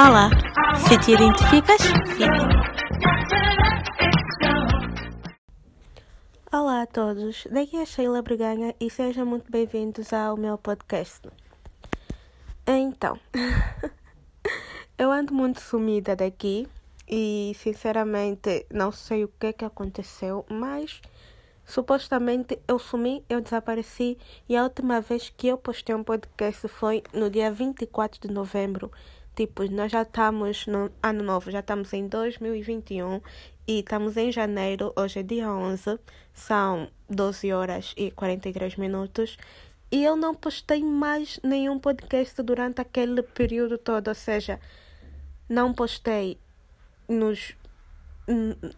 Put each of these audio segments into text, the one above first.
Olá, se te identificas, fica. Olá a todos, daqui é a Sheila Breganha e sejam muito bem-vindos ao meu podcast. Então, eu ando muito sumida daqui e sinceramente não sei o que que aconteceu, mas supostamente eu sumi, eu desapareci e a última vez que eu postei um podcast foi no dia 24 de novembro. Tipo, nós já estamos no ano novo, já estamos em 2021 e estamos em janeiro, hoje é dia 11, são 12 horas e 43 minutos. E eu não postei mais nenhum podcast durante aquele período todo, ou seja, não postei nos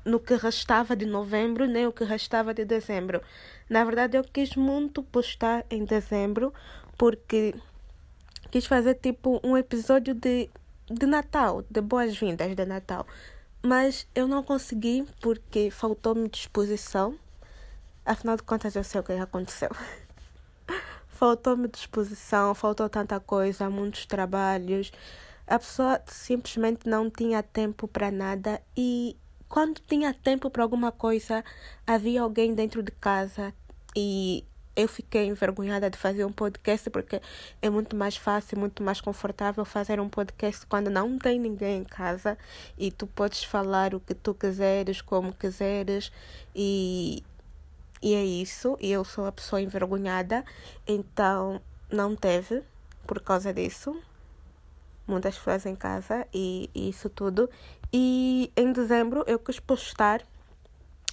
no que restava de novembro, nem o que restava de dezembro. Na verdade, eu quis muito postar em dezembro, porque quis fazer tipo um episódio de, de Natal, de boas-vindas de Natal. Mas eu não consegui porque faltou-me disposição. Afinal de contas, eu sei o que aconteceu. faltou-me disposição, faltou tanta coisa, muitos trabalhos. A pessoa simplesmente não tinha tempo para nada e quando tinha tempo para alguma coisa, havia alguém dentro de casa e eu fiquei envergonhada de fazer um podcast porque é muito mais fácil, muito mais confortável fazer um podcast quando não tem ninguém em casa e tu podes falar o que tu quiseres, como quiseres e, e é isso. E eu sou a pessoa envergonhada, então não teve por causa disso. Muitas pessoas em casa e, e isso tudo. E em dezembro eu quis postar.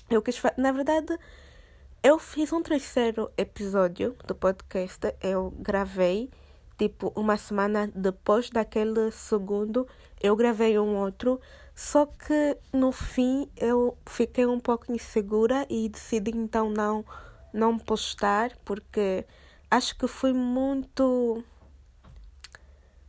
Eu quis. Na verdade eu fiz um terceiro episódio do podcast. Eu gravei, tipo, uma semana depois daquele segundo, eu gravei um outro. Só que no fim eu fiquei um pouco insegura e decidi então não, não postar, porque acho que foi muito.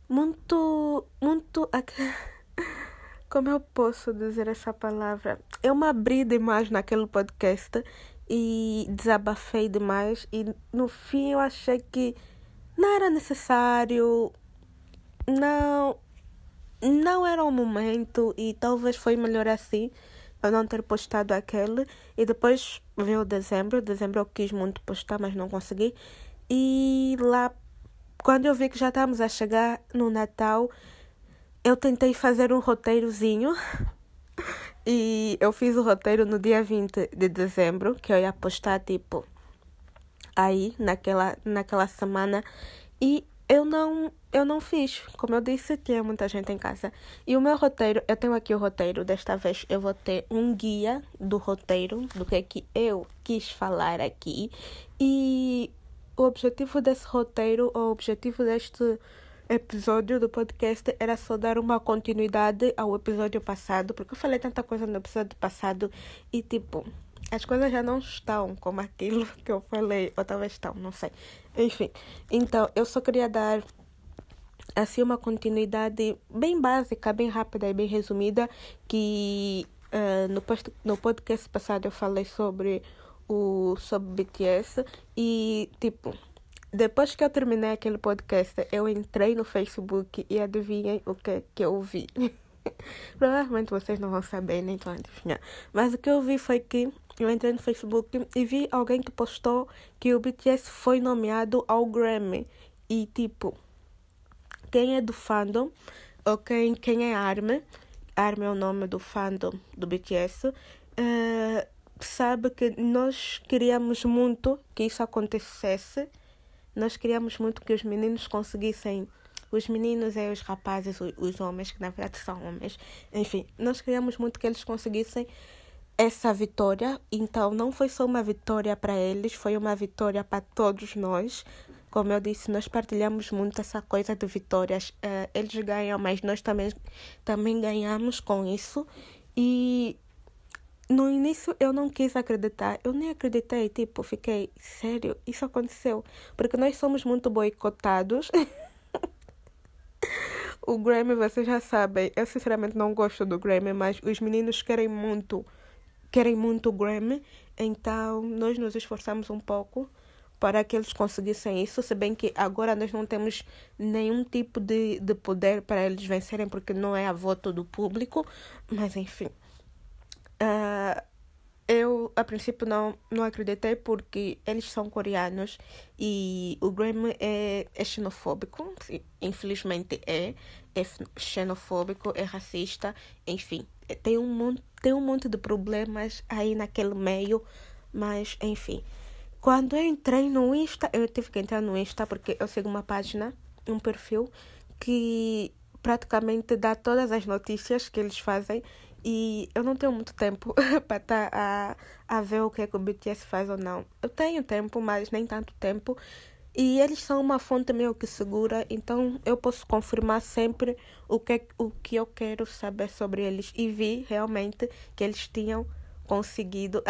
Muito. Muito. Como eu posso dizer essa palavra? Eu me abri demais naquele podcast e desabafei demais. E no fim eu achei que não era necessário, não, não era o momento. E talvez foi melhor assim eu não ter postado aquele. E depois veio dezembro, dezembro eu quis muito postar mas não consegui. E lá quando eu vi que já estávamos a chegar no Natal eu tentei fazer um roteirozinho e eu fiz o roteiro no dia 20 de dezembro, que eu ia postar, tipo, aí, naquela, naquela semana. E eu não, eu não fiz. Como eu disse, tinha muita gente em casa. E o meu roteiro, eu tenho aqui o roteiro. Desta vez eu vou ter um guia do roteiro, do que é que eu quis falar aqui. E o objetivo desse roteiro, o objetivo deste episódio do podcast era só dar uma continuidade ao episódio passado, porque eu falei tanta coisa no episódio passado e tipo, as coisas já não estão como aquilo que eu falei, ou talvez estão, não sei. Enfim, então eu só queria dar assim uma continuidade bem básica, bem rápida e bem resumida, que uh, no, post, no podcast passado eu falei sobre o sobre BTS e tipo depois que eu terminei aquele podcast, eu entrei no Facebook e adivinhem o que, que eu vi. Provavelmente vocês não vão saber, nem vão adivinhar. Mas o que eu vi foi que eu entrei no Facebook e vi alguém que postou que o BTS foi nomeado ao Grammy. E tipo, quem é do fandom, ou quem, quem é ARMY, ARMY é o nome do fandom do BTS, uh, eh, sabe que nós queríamos muito que isso acontecesse nós queríamos muito que os meninos conseguissem. Os meninos e os rapazes, os homens, que na verdade são homens. Enfim, nós queríamos muito que eles conseguissem essa vitória. Então, não foi só uma vitória para eles, foi uma vitória para todos nós. Como eu disse, nós partilhamos muito essa coisa de vitórias. Uh, eles ganham, mas nós também, também ganhamos com isso. E no início eu não quis acreditar, eu nem acreditei, tipo, fiquei, sério, isso aconteceu. Porque nós somos muito boicotados. o Grammy, vocês já sabem, eu sinceramente não gosto do Grammy, mas os meninos querem muito, querem muito o Grammy, então nós nos esforçamos um pouco para que eles conseguissem isso, se bem que agora nós não temos nenhum tipo de, de poder para eles vencerem, porque não é a voto do público, mas enfim. Uh, eu, a princípio, não, não acreditei porque eles são coreanos e o Grammy é, é xenofóbico, infelizmente é, é xenofóbico, é racista, enfim, tem um, tem um monte de problemas aí naquele meio, mas enfim. Quando eu entrei no Insta, eu tive que entrar no Insta porque eu sigo uma página, um perfil, que praticamente dá todas as notícias que eles fazem e eu não tenho muito tempo para estar tá a, a ver o que, é que o BTS faz ou não. Eu tenho tempo, mas nem tanto tempo. E eles são uma fonte meio que segura, então eu posso confirmar sempre o que, o que eu quero saber sobre eles. E vi realmente que eles tinham conseguido.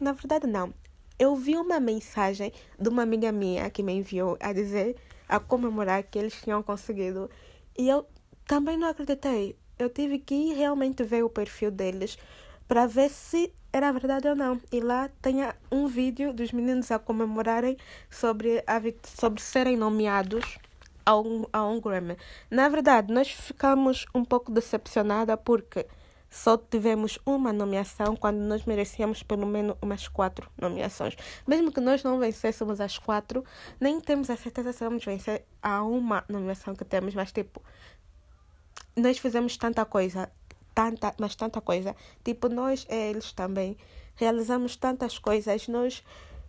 Na verdade, não eu vi uma mensagem de uma amiga minha que me enviou a dizer, a comemorar que eles tinham conseguido. E eu também não acreditei. Eu tive que realmente ver o perfil deles para ver se era verdade ou não. E lá tem um vídeo dos meninos a comemorarem sobre, a, sobre serem nomeados a um, a um Grammy. Na verdade, nós ficamos um pouco decepcionadas porque só tivemos uma nomeação quando nós merecíamos pelo menos umas quatro nomeações. Mesmo que nós não vencêssemos as quatro, nem temos a certeza se vamos vencer a uma nomeação que temos, mas tipo, nós fizemos tanta coisa, tanta, mas tanta coisa. Tipo, nós, eles também, realizamos tantas coisas, nós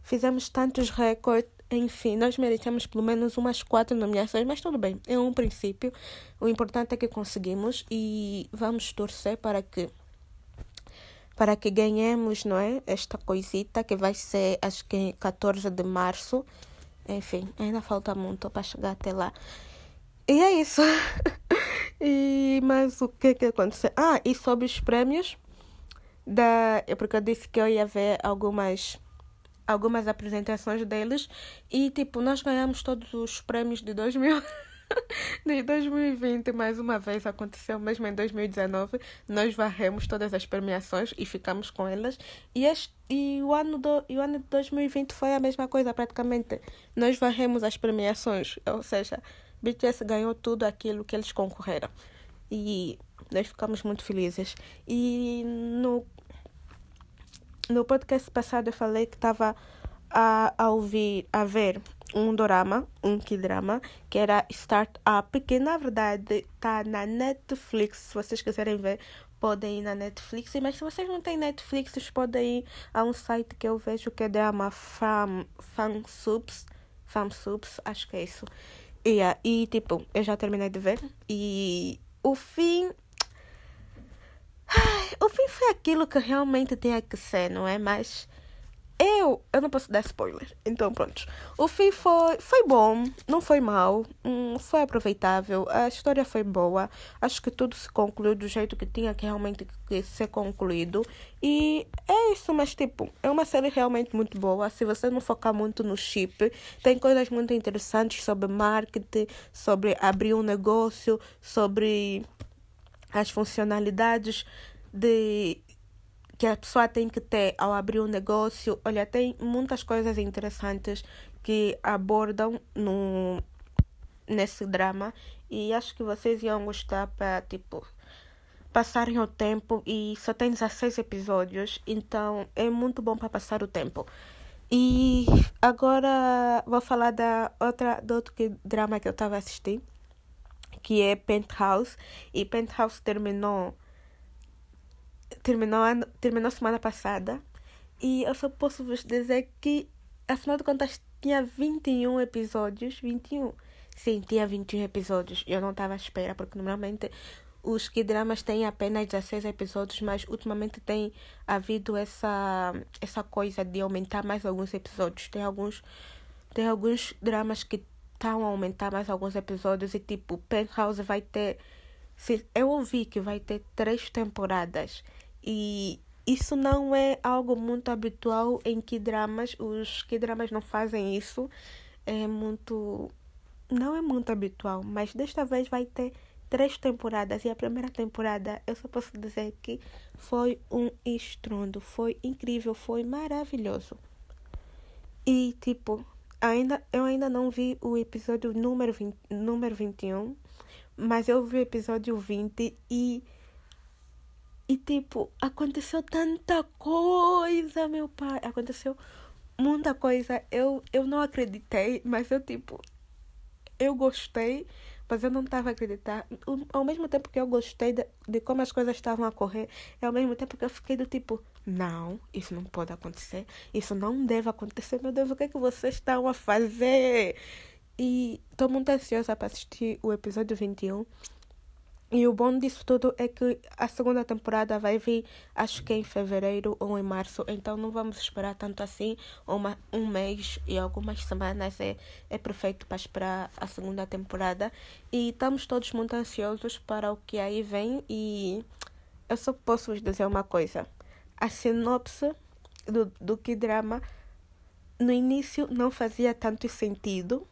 fizemos tantos recordes enfim, nós merecemos pelo menos umas quatro nomeações, mas tudo bem, é um princípio. O importante é que conseguimos e vamos torcer para que para que ganhemos, não é? Esta coisita que vai ser acho que 14 de março. Enfim, ainda falta muito para chegar até lá. E é isso. e mas o que que aconteceu? Ah, e sobre os prêmios da, é porque eu disse que eu ia ver algumas algumas apresentações deles e tipo nós ganhamos todos os prêmios de 2000 de 2020 mais uma vez aconteceu mesmo em 2019 nós varremos todas as premiações e ficamos com elas e este e o ano do e o ano de 2020 foi a mesma coisa praticamente nós varremos as premiações ou seja BTS ganhou tudo aquilo que eles concorreram e nós ficamos muito felizes e no no podcast passado eu falei que estava a, a ouvir, a ver um drama, um K-drama, que era Startup, que na verdade está na Netflix. Se vocês quiserem ver, podem ir na Netflix. Mas se vocês não têm Netflix, vocês podem ir a um site que eu vejo que é drama Fam, Fansubs. Fansubs, acho que é isso. Yeah, e tipo, eu já terminei de ver. E o fim o fim foi aquilo que realmente tinha que ser, não é? Mas eu, eu não posso dar spoiler. Então, pronto. O fim foi, foi bom, não foi mal, hum, foi aproveitável, a história foi boa. Acho que tudo se concluiu do jeito que tinha que realmente ser concluído. E é isso, mas tipo, é uma série realmente muito boa. Se você não focar muito no chip, tem coisas muito interessantes sobre marketing, sobre abrir um negócio, sobre as funcionalidades de que a pessoa tem que ter ao abrir um negócio. Olha, tem muitas coisas interessantes que abordam no, nesse drama e acho que vocês iam gostar para tipo passarem o tempo e só tem 16 episódios, então é muito bom para passar o tempo. E agora vou falar da outra do outro drama que eu estava assistindo que é Penthouse. E Penthouse terminou. Terminou, terminou semana passada. E eu só posso vos dizer que, afinal de contas, tinha 21 episódios. 21? Sim, tinha 21 episódios. Eu não estava à espera, porque normalmente os K-dramas têm apenas 16 episódios, mas ultimamente tem havido essa, essa coisa de aumentar mais alguns episódios. Tem alguns, tem alguns dramas que estão a aumentar mais alguns episódios e tipo, Penthouse vai ter. Eu ouvi que vai ter três temporadas. E isso não é algo muito habitual em que dramas. Os que dramas não fazem isso. É muito. Não é muito habitual, mas desta vez vai ter três temporadas e a primeira temporada eu só posso dizer que foi um estrondo, foi incrível, foi maravilhoso. E tipo, ainda, eu ainda não vi o episódio número, 20, número 21, mas eu vi o episódio 20 e. E tipo, aconteceu tanta coisa, meu pai. Aconteceu muita coisa. Eu, eu não acreditei, mas eu tipo. Eu gostei, mas eu não estava a acreditar. Ao mesmo tempo que eu gostei de, de como as coisas estavam a correr, ao mesmo tempo que eu fiquei do tipo, não, isso não pode acontecer, isso não deve acontecer. Meu Deus, o que é que vocês estão a fazer? E estou muito ansiosa para assistir o episódio 21. E o bom disso tudo é que a segunda temporada vai vir, acho que em fevereiro ou em março, então não vamos esperar tanto assim. Uma, um mês e algumas semanas é, é perfeito para esperar a segunda temporada. E estamos todos muito ansiosos para o que aí vem. E eu só posso vos dizer uma coisa: a sinopse do, do que drama no início não fazia tanto sentido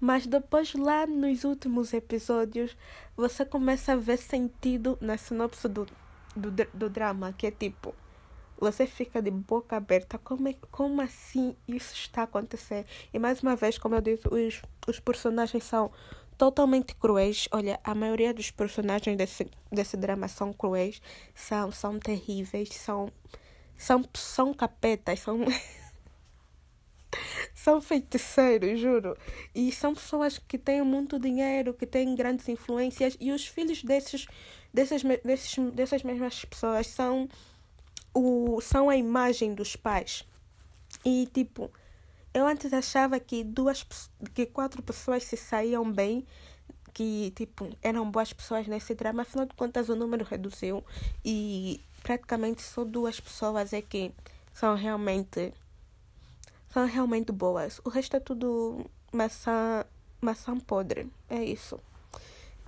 mas depois, lá nos últimos episódios, você começa a ver sentido na sinopse do, do, do drama, que é tipo. Você fica de boca aberta. Como, é, como assim isso está acontecendo? E mais uma vez, como eu disse, os, os personagens são totalmente cruéis. Olha, a maioria dos personagens desse, desse drama são cruéis, são, são terríveis, são, são, são capetas, são. são feiticeiros, juro. E são pessoas que têm muito dinheiro, que têm grandes influências. E os filhos desses, desses, desses, dessas mesmas pessoas são, o, são a imagem dos pais. E tipo, eu antes achava que duas que quatro pessoas se saíam bem, que tipo, eram boas pessoas nesse drama, afinal de contas o número reduziu e praticamente só duas pessoas é que são realmente são realmente boas. O resto é tudo maçã, maçã podre. É isso.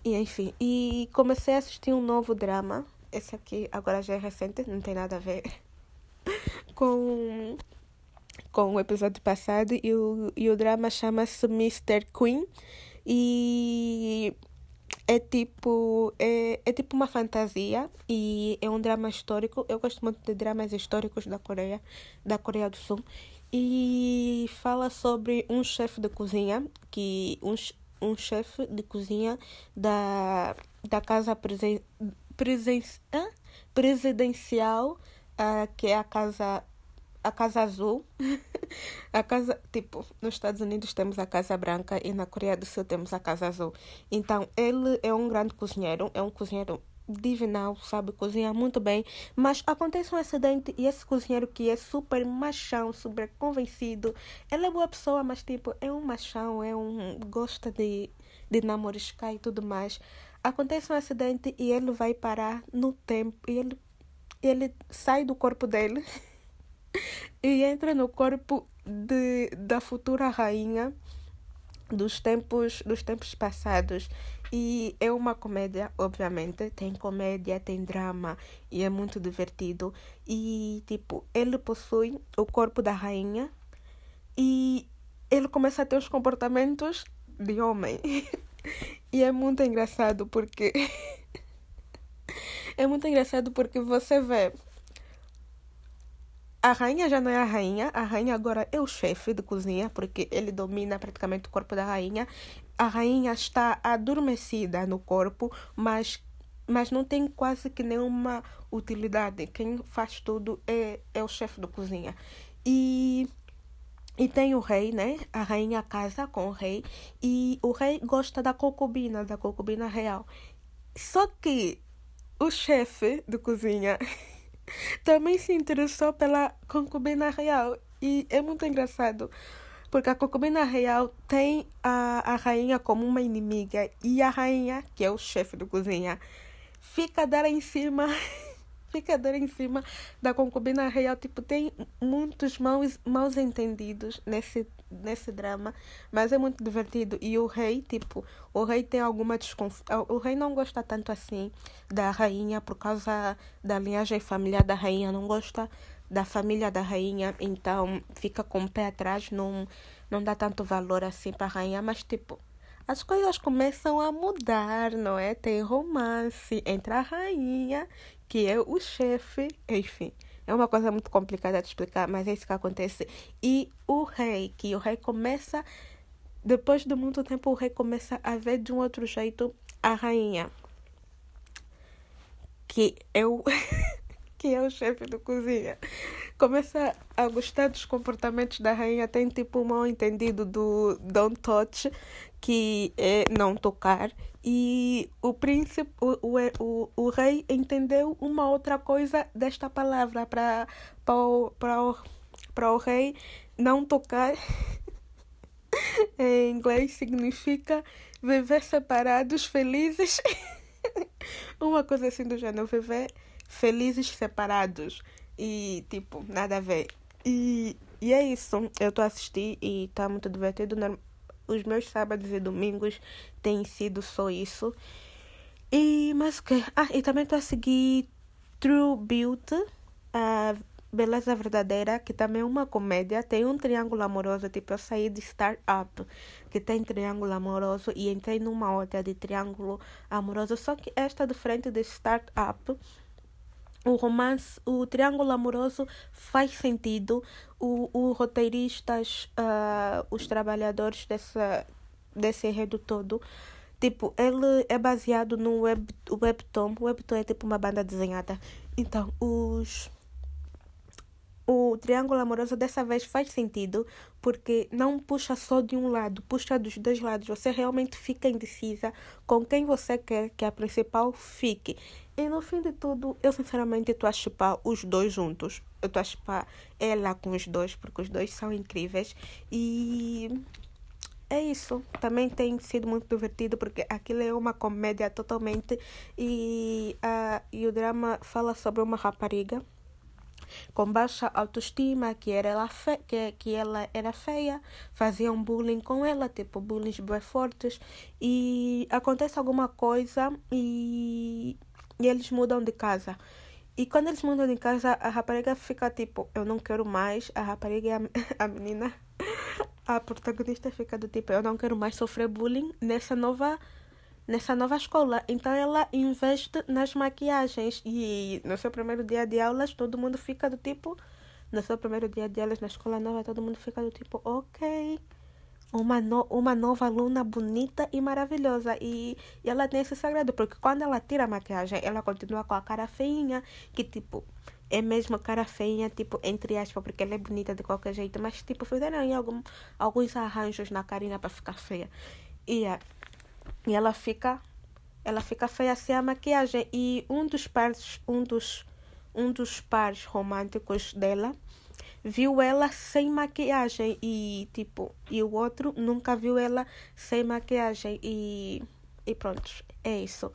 E enfim, e comecei a assistir um novo drama. Esse aqui agora já é recente, não tem nada a ver com, com o episódio passado. E o, e o drama chama-se Mr. Queen. E é tipo é, é tipo uma fantasia e é um drama histórico. Eu gosto muito de dramas históricos da Coreia, da Coreia do Sul e fala sobre um chefe de cozinha que um, um chefe de cozinha da, da casa presen, presen, ah? presidencial uh, que é a casa a casa azul a casa tipo nos Estados Unidos temos a casa branca e na Coreia do Sul temos a casa azul então ele é um grande cozinheiro é um cozinheiro divinal, sabe cozinhar muito bem, mas acontece um acidente e esse cozinheiro que é super machão, super convencido, ele é boa pessoa, mas tipo, é um machão, é um gosta de de namoriscar e tudo mais. Acontece um acidente e ele vai parar no tempo e ele ele sai do corpo dele e entra no corpo de, da futura rainha dos tempos dos tempos passados e é uma comédia obviamente. Tem comédia tem drama e é muito divertido. E tipo ele possui o corpo da rainha e ele começa a ter os comportamentos de homem. E é muito engraçado porque é muito engraçado porque você vê a rainha já não é a rainha, a rainha agora é o chefe de cozinha, porque ele domina praticamente o corpo da rainha. A rainha está adormecida no corpo, mas, mas não tem quase que nenhuma utilidade. Quem faz tudo é, é o chefe de cozinha. E e tem o rei, né? A rainha casa com o rei. E o rei gosta da concubina, da concubina real. Só que o chefe de cozinha também se interessou pela concubina real. E é muito engraçado, porque a concubina real tem a, a rainha como uma inimiga, e a rainha, que é o chefe da cozinha, fica dela em cima. fica dela em cima da concubina real. Tipo, tem muitos maus, maus entendidos nesse nesse drama, mas é muito divertido. E o rei, tipo, o rei tem alguma desconfiança. O rei não gosta tanto assim da rainha por causa da linhagem familiar da rainha, não gosta da família da rainha, então fica com o pé atrás, não, não dá tanto valor assim para a rainha, mas tipo. As coisas começam a mudar, não é? Tem romance entre a rainha, que é o chefe, enfim. É uma coisa muito complicada de explicar, mas é isso que acontece. E o rei, que o rei começa, depois de muito tempo, o rei começa a ver de um outro jeito a rainha. Que eu. que é o chefe do cozinha. Começa a gostar dos comportamentos da rainha, tem tipo um mal entendido do don't touch, que é não tocar. E o príncipe, o, o, o, rei entendeu uma outra coisa desta palavra para o, o, o rei não tocar. em inglês significa viver separados, felizes. uma coisa assim do gênero, viver felizes separados. E, tipo, nada a ver. E, e é isso. Eu estou a assistir e está muito divertido. Os meus sábados e domingos têm sido só isso. E, mas o que? Ah, e também estou a seguir True Beauty, a Beleza Verdadeira, que também é uma comédia. Tem um triângulo amoroso, tipo, eu saí de Startup, que tem triângulo amoroso, e entrei numa outra de triângulo amoroso. Só que esta, diferente de Startup, o romance, o triângulo amoroso faz sentido. O, o roteiristas, uh, os trabalhadores dessa, desse enredo todo, tipo, ele é baseado no web, webtoon. O webtoon é tipo uma banda desenhada. Então, os o triângulo amoroso dessa vez faz sentido porque não puxa só de um lado, puxa dos dois lados. Você realmente fica indecisa com quem você quer que a principal fique. E no fim de tudo, eu sinceramente estou a chipar os dois juntos. Eu estou a chipar ela com os dois, porque os dois são incríveis. E é isso. Também tem sido muito divertido porque aquilo é uma comédia totalmente. E, uh, e o drama fala sobre uma rapariga com baixa autoestima, que, era ela fe que, que ela era feia, faziam bullying com ela, tipo bullying bem fortes, e acontece alguma coisa e, e eles mudam de casa. E quando eles mudam de casa, a rapariga fica tipo, eu não quero mais, a rapariga a, a menina, a protagonista fica do tipo, eu não quero mais sofrer bullying nessa nova nessa nova escola. Então ela investe nas maquiagens e no seu primeiro dia de aulas todo mundo fica do tipo, no seu primeiro dia de aulas na escola nova todo mundo fica do tipo, ok, uma, no, uma nova aluna bonita e maravilhosa. E, e ela tem esse segredo, porque quando ela tira a maquiagem, ela continua com a cara feinha, que tipo, é mesmo cara feinha, tipo, entre aspas, porque ela é bonita de qualquer jeito, mas tipo, fizeram algum, alguns arranjos na carinha para ficar feia. E yeah. E ela fica ela fica feia sem a maquiagem. E um dos pares um dos um dos pares românticos dela viu ela sem maquiagem. E tipo e o outro nunca viu ela sem maquiagem. E e pronto é isso.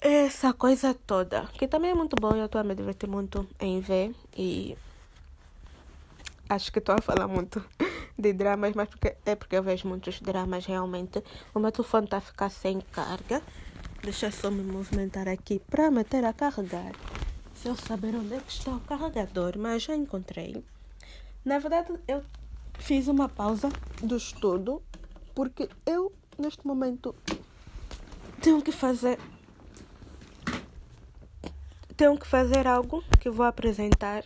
Essa coisa toda que também é muito bom eu estou a me divertir muito em ver. E acho que estou a falar muito de dramas, mas porque, é porque eu vejo muitos dramas realmente. O meu telefone está a ficar sem carga. Deixa só me movimentar aqui para meter a carregar. Se eu saber onde é que está o carregador, mas já encontrei. Na verdade, eu fiz uma pausa do estudo porque eu, neste momento, tenho que fazer. Tenho que fazer algo que vou apresentar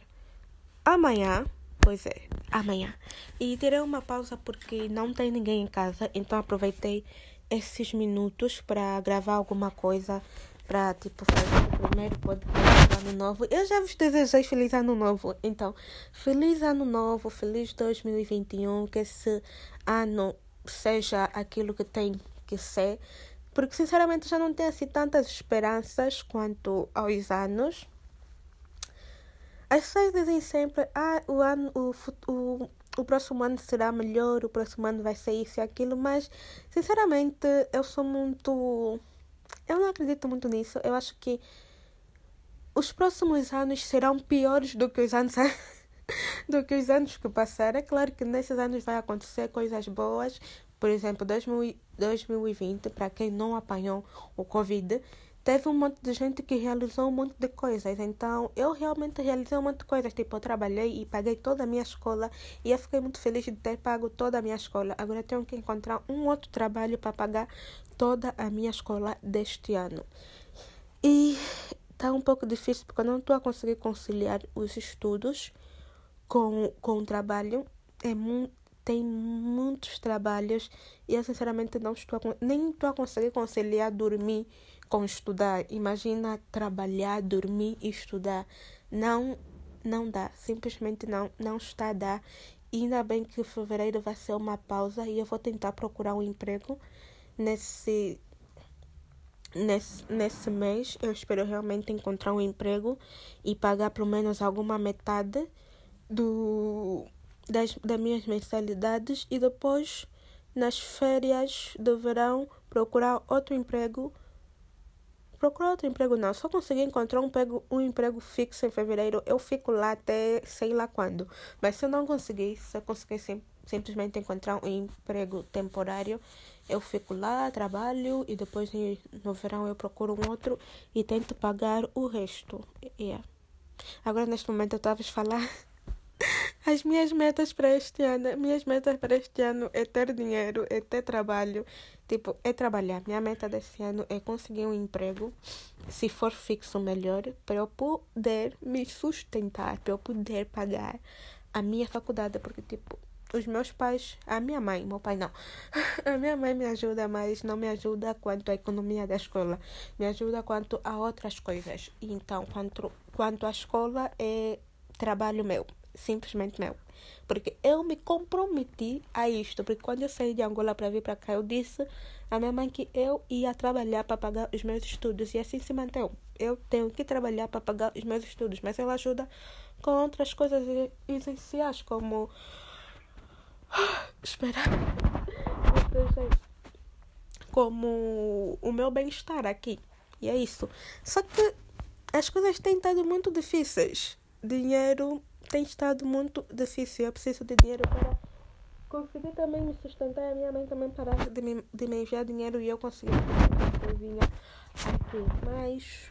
amanhã. Pois é, amanhã. E tirei uma pausa porque não tem ninguém em casa, então aproveitei esses minutos para gravar alguma coisa, para tipo fazer o primeiro podcast ano novo. Eu já vos desejei feliz ano novo, então feliz ano novo, feliz 2021, que esse ano seja aquilo que tem que ser, porque sinceramente já não tenho assim tantas esperanças quanto aos anos. As pessoas dizem sempre, ah, o ano, o, o, o próximo ano será melhor, o próximo ano vai ser isso e aquilo, mas sinceramente eu sou muito. Eu não acredito muito nisso. Eu acho que os próximos anos serão piores do que os anos do que os anos que passaram. É claro que nesses anos vai acontecer coisas boas. Por exemplo, 2020, para quem não apanhou o Covid, teve um monte de gente que realizou um monte de coisas. Então, eu realmente realizei um monte de coisas. Tipo, eu trabalhei e paguei toda a minha escola. E eu fiquei muito feliz de ter pago toda a minha escola. Agora, tenho que encontrar um outro trabalho para pagar toda a minha escola deste ano. E tá um pouco difícil porque eu não estou a conseguir conciliar os estudos com, com o trabalho. É mu tem muitos trabalhos e eu sinceramente não estou a, nem estou a conseguir conciliar dormir com estudar. Imagina trabalhar, dormir e estudar. Não, não dá. Simplesmente não, não está a dar. E ainda bem que fevereiro vai ser uma pausa e eu vou tentar procurar um emprego nesse nesse, nesse mês eu espero realmente encontrar um emprego e pagar pelo menos alguma metade do, das, das minhas mensalidades e depois nas férias do verão procurar outro emprego procurar outro emprego não, só consegui encontrar um emprego, um emprego fixo em fevereiro, eu fico lá até sei lá quando. Mas se eu não conseguir, se eu conseguir sim, simplesmente encontrar um emprego temporário, eu fico lá, trabalho e depois no verão eu procuro um outro e tento pagar o resto. Yeah. Agora neste momento eu estava a falar as minhas metas para este ano. Minhas metas para este ano é ter dinheiro, é ter trabalho Tipo, é trabalhar. Minha meta desse ano é conseguir um emprego, se for fixo, melhor, para eu poder me sustentar, para eu poder pagar a minha faculdade. Porque, tipo, os meus pais, a minha mãe, meu pai não. A minha mãe me ajuda, mas não me ajuda quanto à economia da escola. Me ajuda quanto a outras coisas. Então, quanto, quanto à escola, é trabalho meu, simplesmente meu. Porque eu me comprometi a isto. Porque quando eu saí de Angola para vir para cá, eu disse à minha mãe que eu ia trabalhar para pagar os meus estudos. E assim se mantém. Eu tenho que trabalhar para pagar os meus estudos. Mas ela ajuda com outras coisas essenciais, como. Espera. Como o meu bem-estar aqui. E é isso. Só que as coisas têm estado muito difíceis. Dinheiro tem estado muito difícil. Eu preciso de dinheiro para conseguir também me sustentar. A minha mãe também parar de me, de me enviar dinheiro e eu conseguir coisinha aqui. Mas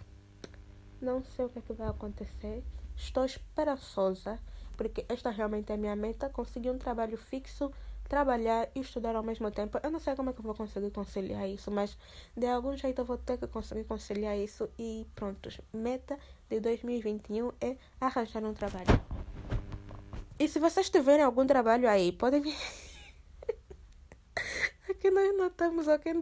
não sei o que, é que vai acontecer. Estou esperançosa, porque esta realmente é a minha meta. Conseguir um trabalho fixo, trabalhar e estudar ao mesmo tempo. Eu não sei como é que eu vou conseguir conciliar isso, mas de algum jeito eu vou ter que conseguir conciliar isso. E pronto, meta de 2021 é arranjar um trabalho. E se vocês tiverem algum trabalho aí, podem me. Aqui nós não estamos alguém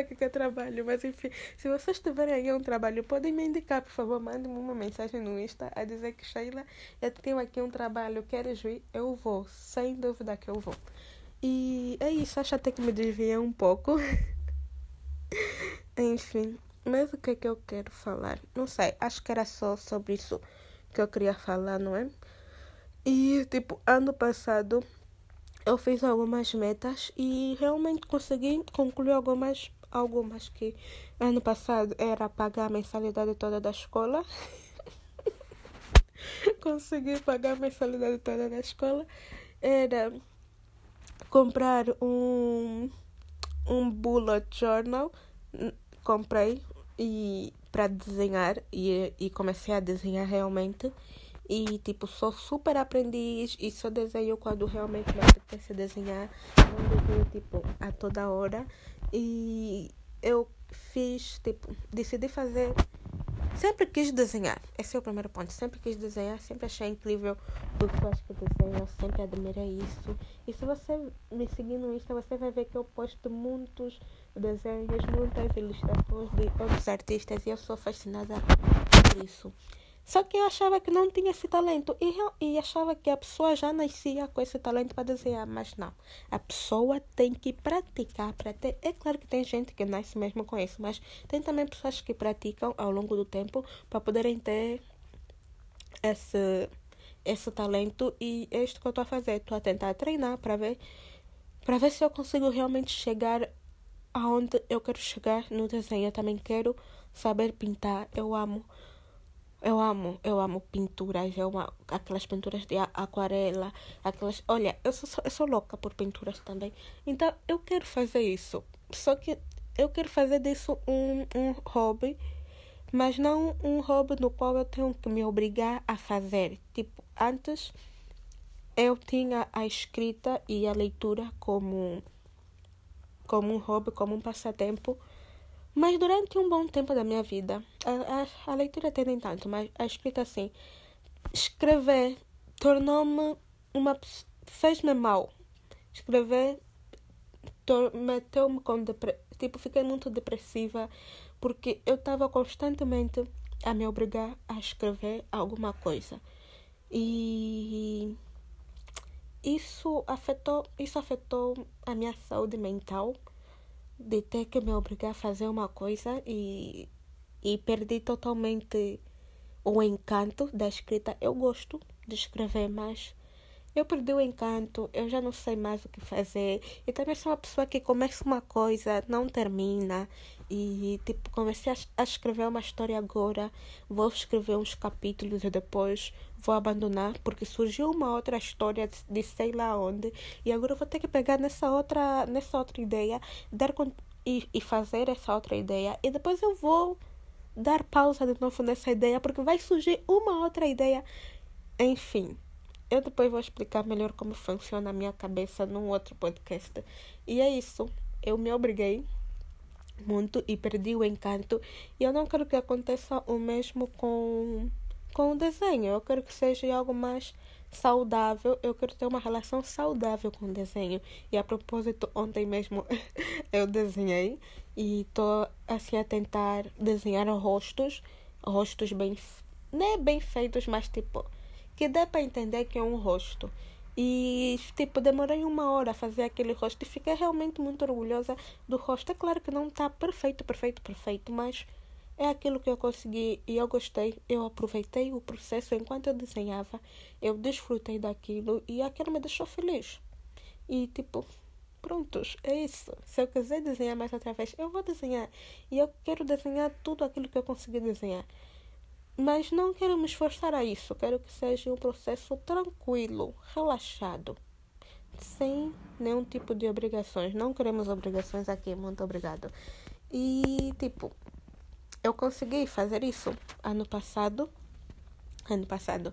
aqui que é trabalho, mas enfim, se vocês tiverem aí um trabalho, podem me indicar, por favor, mandem-me uma mensagem no Insta a dizer que Sheila, eu tenho aqui um trabalho, queres vir? Eu vou, sem dúvida que eu vou. E é isso, acho até que me desviei um pouco. enfim, mas o que é que eu quero falar? Não sei, acho que era só sobre isso que eu queria falar, não é? E, tipo, ano passado eu fiz algumas metas e realmente consegui concluir algumas, algumas que ano passado era pagar a mensalidade toda da escola. consegui pagar a mensalidade toda da escola. Era comprar um, um bullet journal. Comprei e para desenhar e, e comecei a desenhar realmente. E, tipo, sou super aprendiz e só desenho quando realmente me apetece desenhar. Não desenho, tipo, a toda hora. E eu fiz, tipo, decidi fazer. Sempre quis desenhar. Esse é o primeiro ponto. Sempre quis desenhar, sempre achei incrível pessoas que desenham, sempre admirei isso. E se você me seguir no Insta, você vai ver que eu posto muitos desenhos, muitas ilustrações de outros artistas e eu sou fascinada por isso. Só que eu achava que não tinha esse talento e, e achava que a pessoa já nascia com esse talento para desenhar, mas não. A pessoa tem que praticar para ter. É claro que tem gente que nasce mesmo com isso, mas tem também pessoas que praticam ao longo do tempo para poderem ter esse, esse talento e é isto que eu estou a fazer. Estou a tentar treinar para ver, para ver se eu consigo realmente chegar aonde eu quero chegar no desenho. Eu também quero saber pintar. Eu amo eu amo, eu amo pinturas, eu amo aquelas pinturas de aquarela, aquelas. Olha, eu sou, eu sou louca por pinturas também. Então eu quero fazer isso. Só que eu quero fazer disso um, um hobby, mas não um hobby no qual eu tenho que me obrigar a fazer. Tipo, antes eu tinha a escrita e a leitura como, como um hobby, como um passatempo. Mas durante um bom tempo da minha vida, a, a, a leitura até nem tanto, mas a escrita assim, escrever tornou-me uma. fez-me mal. Escrever meteu-me com depressão. Tipo, fiquei muito depressiva porque eu estava constantemente a me obrigar a escrever alguma coisa. E isso afetou, isso afetou a minha saúde mental de ter que me obrigar a fazer uma coisa e, e perdi totalmente o encanto da escrita. Eu gosto de escrever, mas eu perdi o encanto, eu já não sei mais o que fazer. E também sou uma pessoa que começa uma coisa, não termina. E tipo, comecei a, a escrever uma história agora, vou escrever uns capítulos e depois vou abandonar porque surgiu uma outra história de, de sei lá onde. E agora vou ter que pegar nessa outra nessa outra ideia dar e, e fazer essa outra ideia. E depois eu vou dar pausa de novo nessa ideia porque vai surgir uma outra ideia. Enfim eu depois vou explicar melhor como funciona a minha cabeça num outro podcast e é isso eu me obriguei muito e perdi o encanto e eu não quero que aconteça o mesmo com com o desenho. Eu quero que seja algo mais saudável. Eu quero ter uma relação saudável com o desenho. E a propósito, ontem mesmo eu desenhei e estou assim a tentar desenhar rostos, rostos bem, não é bem feitos, mas tipo que dê para entender que é um rosto. E, tipo, demorei uma hora a fazer aquele rosto e fiquei realmente muito orgulhosa do rosto. É claro que não está perfeito, perfeito, perfeito, mas é aquilo que eu consegui e eu gostei. Eu aproveitei o processo enquanto eu desenhava. Eu desfrutei daquilo e aquilo me deixou feliz. E tipo, prontos, é isso. Se eu quiser desenhar mais outra vez, eu vou desenhar. E eu quero desenhar tudo aquilo que eu consegui desenhar. Mas não quero me esforçar a isso. Quero que seja um processo tranquilo, relaxado. Sem nenhum tipo de obrigações. Não queremos obrigações aqui, muito obrigado. E, tipo, eu consegui fazer isso ano passado. Ano passado.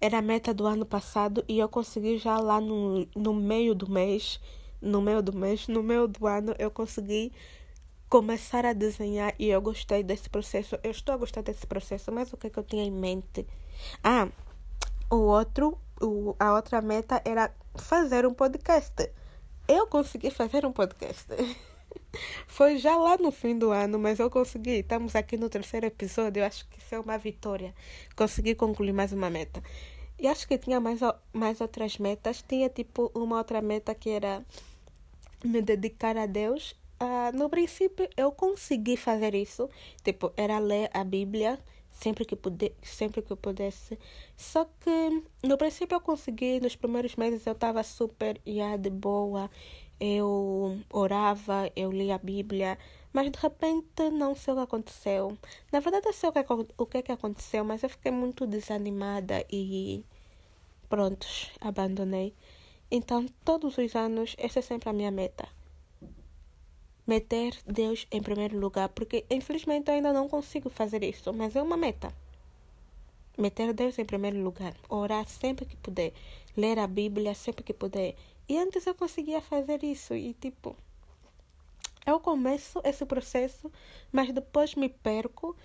Era a meta do ano passado e eu consegui já lá no, no meio do mês. No meio do mês, no meio do ano, eu consegui começar a desenhar e eu gostei desse processo. Eu estou a gostar desse processo, mas o que é que eu tinha em mente? Ah, o outro, o, a outra meta era fazer um podcast. Eu consegui fazer um podcast. Foi já lá no fim do ano, mas eu consegui. Estamos aqui no terceiro episódio. Eu acho que isso é uma vitória. Consegui concluir mais uma meta. E acho que tinha mais, mais outras metas. Tinha tipo uma outra meta que era me dedicar a Deus. Uh, no princípio eu consegui fazer isso. Tipo, era ler a Bíblia sempre que, pude, sempre que eu pudesse. Só que no princípio eu consegui. Nos primeiros meses eu estava super yeah, de boa eu orava, eu lia a Bíblia, mas de repente não sei o que aconteceu. Na verdade, eu sei o que, o que, que aconteceu, mas eu fiquei muito desanimada e pronto, abandonei. Então, todos os anos, essa é sempre a minha meta. Meter Deus em primeiro lugar, porque infelizmente eu ainda não consigo fazer isso, mas é uma meta. Meter Deus em primeiro lugar, orar sempre que puder, ler a Bíblia sempre que puder, e antes eu conseguia fazer isso e tipo. Eu começo esse processo, mas depois me perco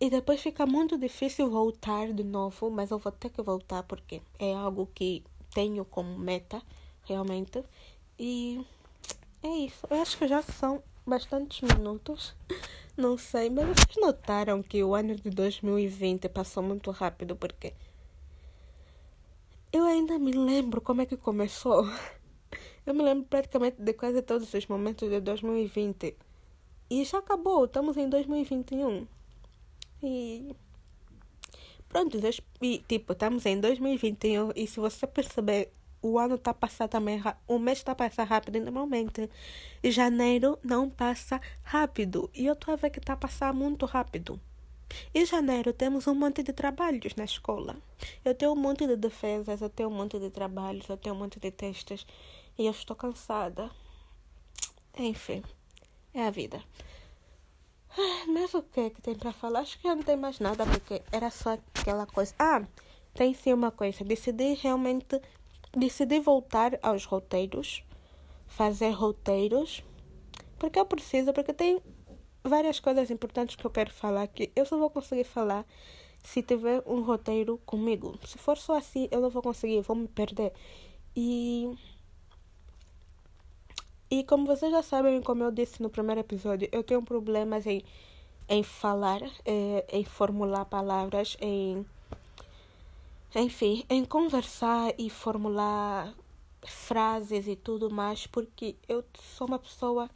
e depois fica muito difícil voltar de novo, mas eu vou ter que voltar porque é algo que tenho como meta, realmente. E é isso. Eu acho que já são bastantes minutos. Não sei, mas vocês notaram que o ano de 2020 passou muito rápido porque eu ainda me lembro como é que começou. Eu me lembro praticamente de quase todos os momentos de 2020. E já acabou, estamos em 2021. E. Pronto, e, tipo, estamos em 2021 e se você perceber, o ano está passando também, o mês está passando rápido normalmente. Janeiro não passa rápido. E eu estou a ver que está passando muito rápido. Em janeiro temos um monte de trabalhos na escola. Eu tenho um monte de defesas, eu tenho um monte de trabalhos, eu tenho um monte de testes e eu estou cansada. Enfim, é a vida. Ah, mas o que é que tem para falar? Acho que não tem mais nada porque era só aquela coisa. Ah, tem sim uma coisa. Decidi realmente decidi voltar aos roteiros, fazer roteiros, porque eu preciso, porque tem várias coisas importantes que eu quero falar que eu só vou conseguir falar se tiver um roteiro comigo. Se for só assim, eu não vou conseguir, vou me perder. E. E como vocês já sabem, como eu disse no primeiro episódio, eu tenho problemas em, em falar, é, em formular palavras, em. Enfim, em conversar e formular frases e tudo mais, porque eu sou uma pessoa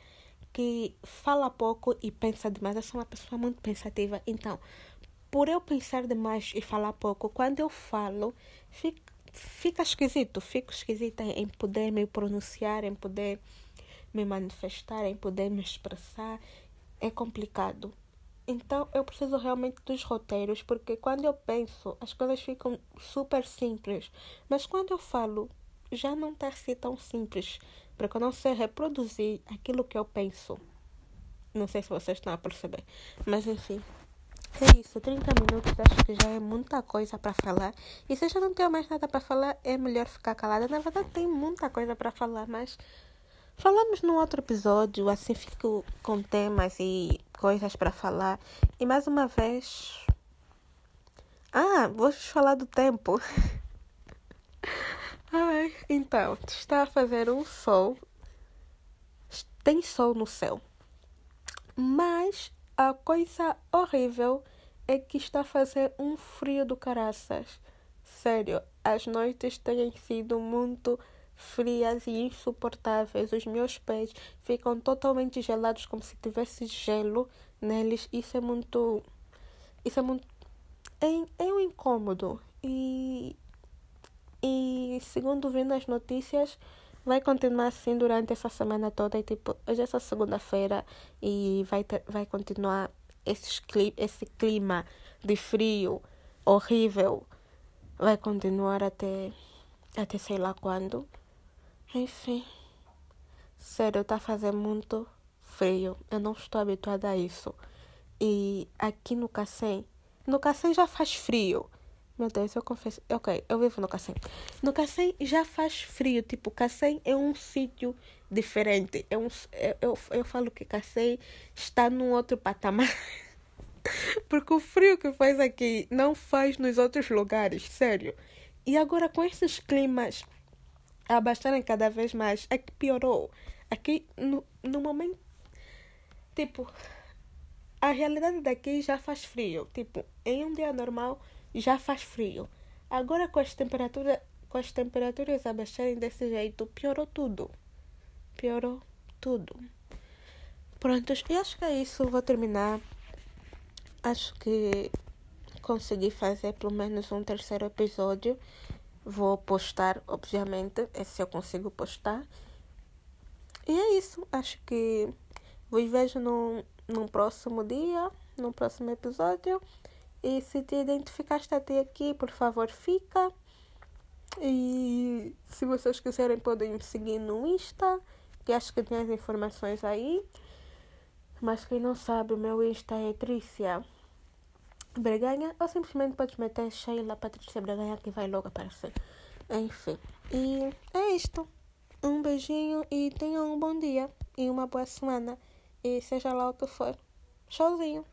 que fala pouco e pensa demais. Eu sou uma pessoa muito pensativa. Então, por eu pensar demais e falar pouco, quando eu falo, fica, fica esquisito. Fico esquisita em poder me pronunciar, em poder me manifestar, em poder me expressar. É complicado. Então, eu preciso realmente dos roteiros, porque quando eu penso, as coisas ficam super simples. Mas quando eu falo, já não está assim tão simples porque eu não sei reproduzir aquilo que eu penso. Não sei se vocês estão a perceber. Mas enfim. É isso, 30 minutos acho que já é muita coisa para falar. E se eu já não tenho mais nada para falar, é melhor ficar calada. Na verdade, tem muita coisa para falar, mas falamos num outro episódio. Assim fico com temas e coisas para falar. E mais uma vez. Ah, vou falar do tempo. Ai, então, está a fazer um sol. Tem sol no céu. Mas a coisa horrível é que está a fazer um frio do caraças. Sério, as noites têm sido muito frias e insuportáveis. Os meus pés ficam totalmente gelados, como se tivesse gelo neles. Isso é muito. Isso é muito. É, é um incômodo. E e segundo vi nas notícias, vai continuar assim durante essa semana toda. E tipo, hoje é só segunda-feira e vai, ter, vai continuar esse, esse clima de frio horrível. Vai continuar até, até sei lá quando. Enfim. Sério, tá fazendo muito frio. Eu não estou habituada a isso. E aqui no Cacém, no Cacém já faz frio. Meu Deus, eu confesso. Ok, eu vivo no Cacém. No Cacém já faz frio. Tipo, Cacém é um sítio diferente. É um, eu, eu, eu falo que Cacém está num outro patamar. Porque o frio que faz aqui não faz nos outros lugares, sério. E agora com esses climas abaixarem cada vez mais, é que piorou. Aqui, no, no momento. Tipo, a realidade daqui já faz frio. Tipo, em um dia normal já faz frio. Agora com as temperaturas, com as temperaturas abaixarem desse jeito, piorou tudo. Piorou tudo. Pronto, eu acho que é isso. Vou terminar. Acho que consegui fazer pelo menos um terceiro episódio. Vou postar, obviamente, se eu consigo postar. E é isso. Acho que vos vejo no, no próximo dia, no próximo episódio. E se te identificaste até aqui, por favor, fica. E se vocês quiserem, podem me seguir no Insta, que acho que tem as informações aí. Mas quem não sabe, o meu Insta é Trícia Breganha, ou simplesmente podes meter Sheila Patrícia Breganha, que vai logo aparecer. Enfim, e é isto. Um beijinho e tenham um bom dia e uma boa semana. E seja lá o que for. Tchauzinho.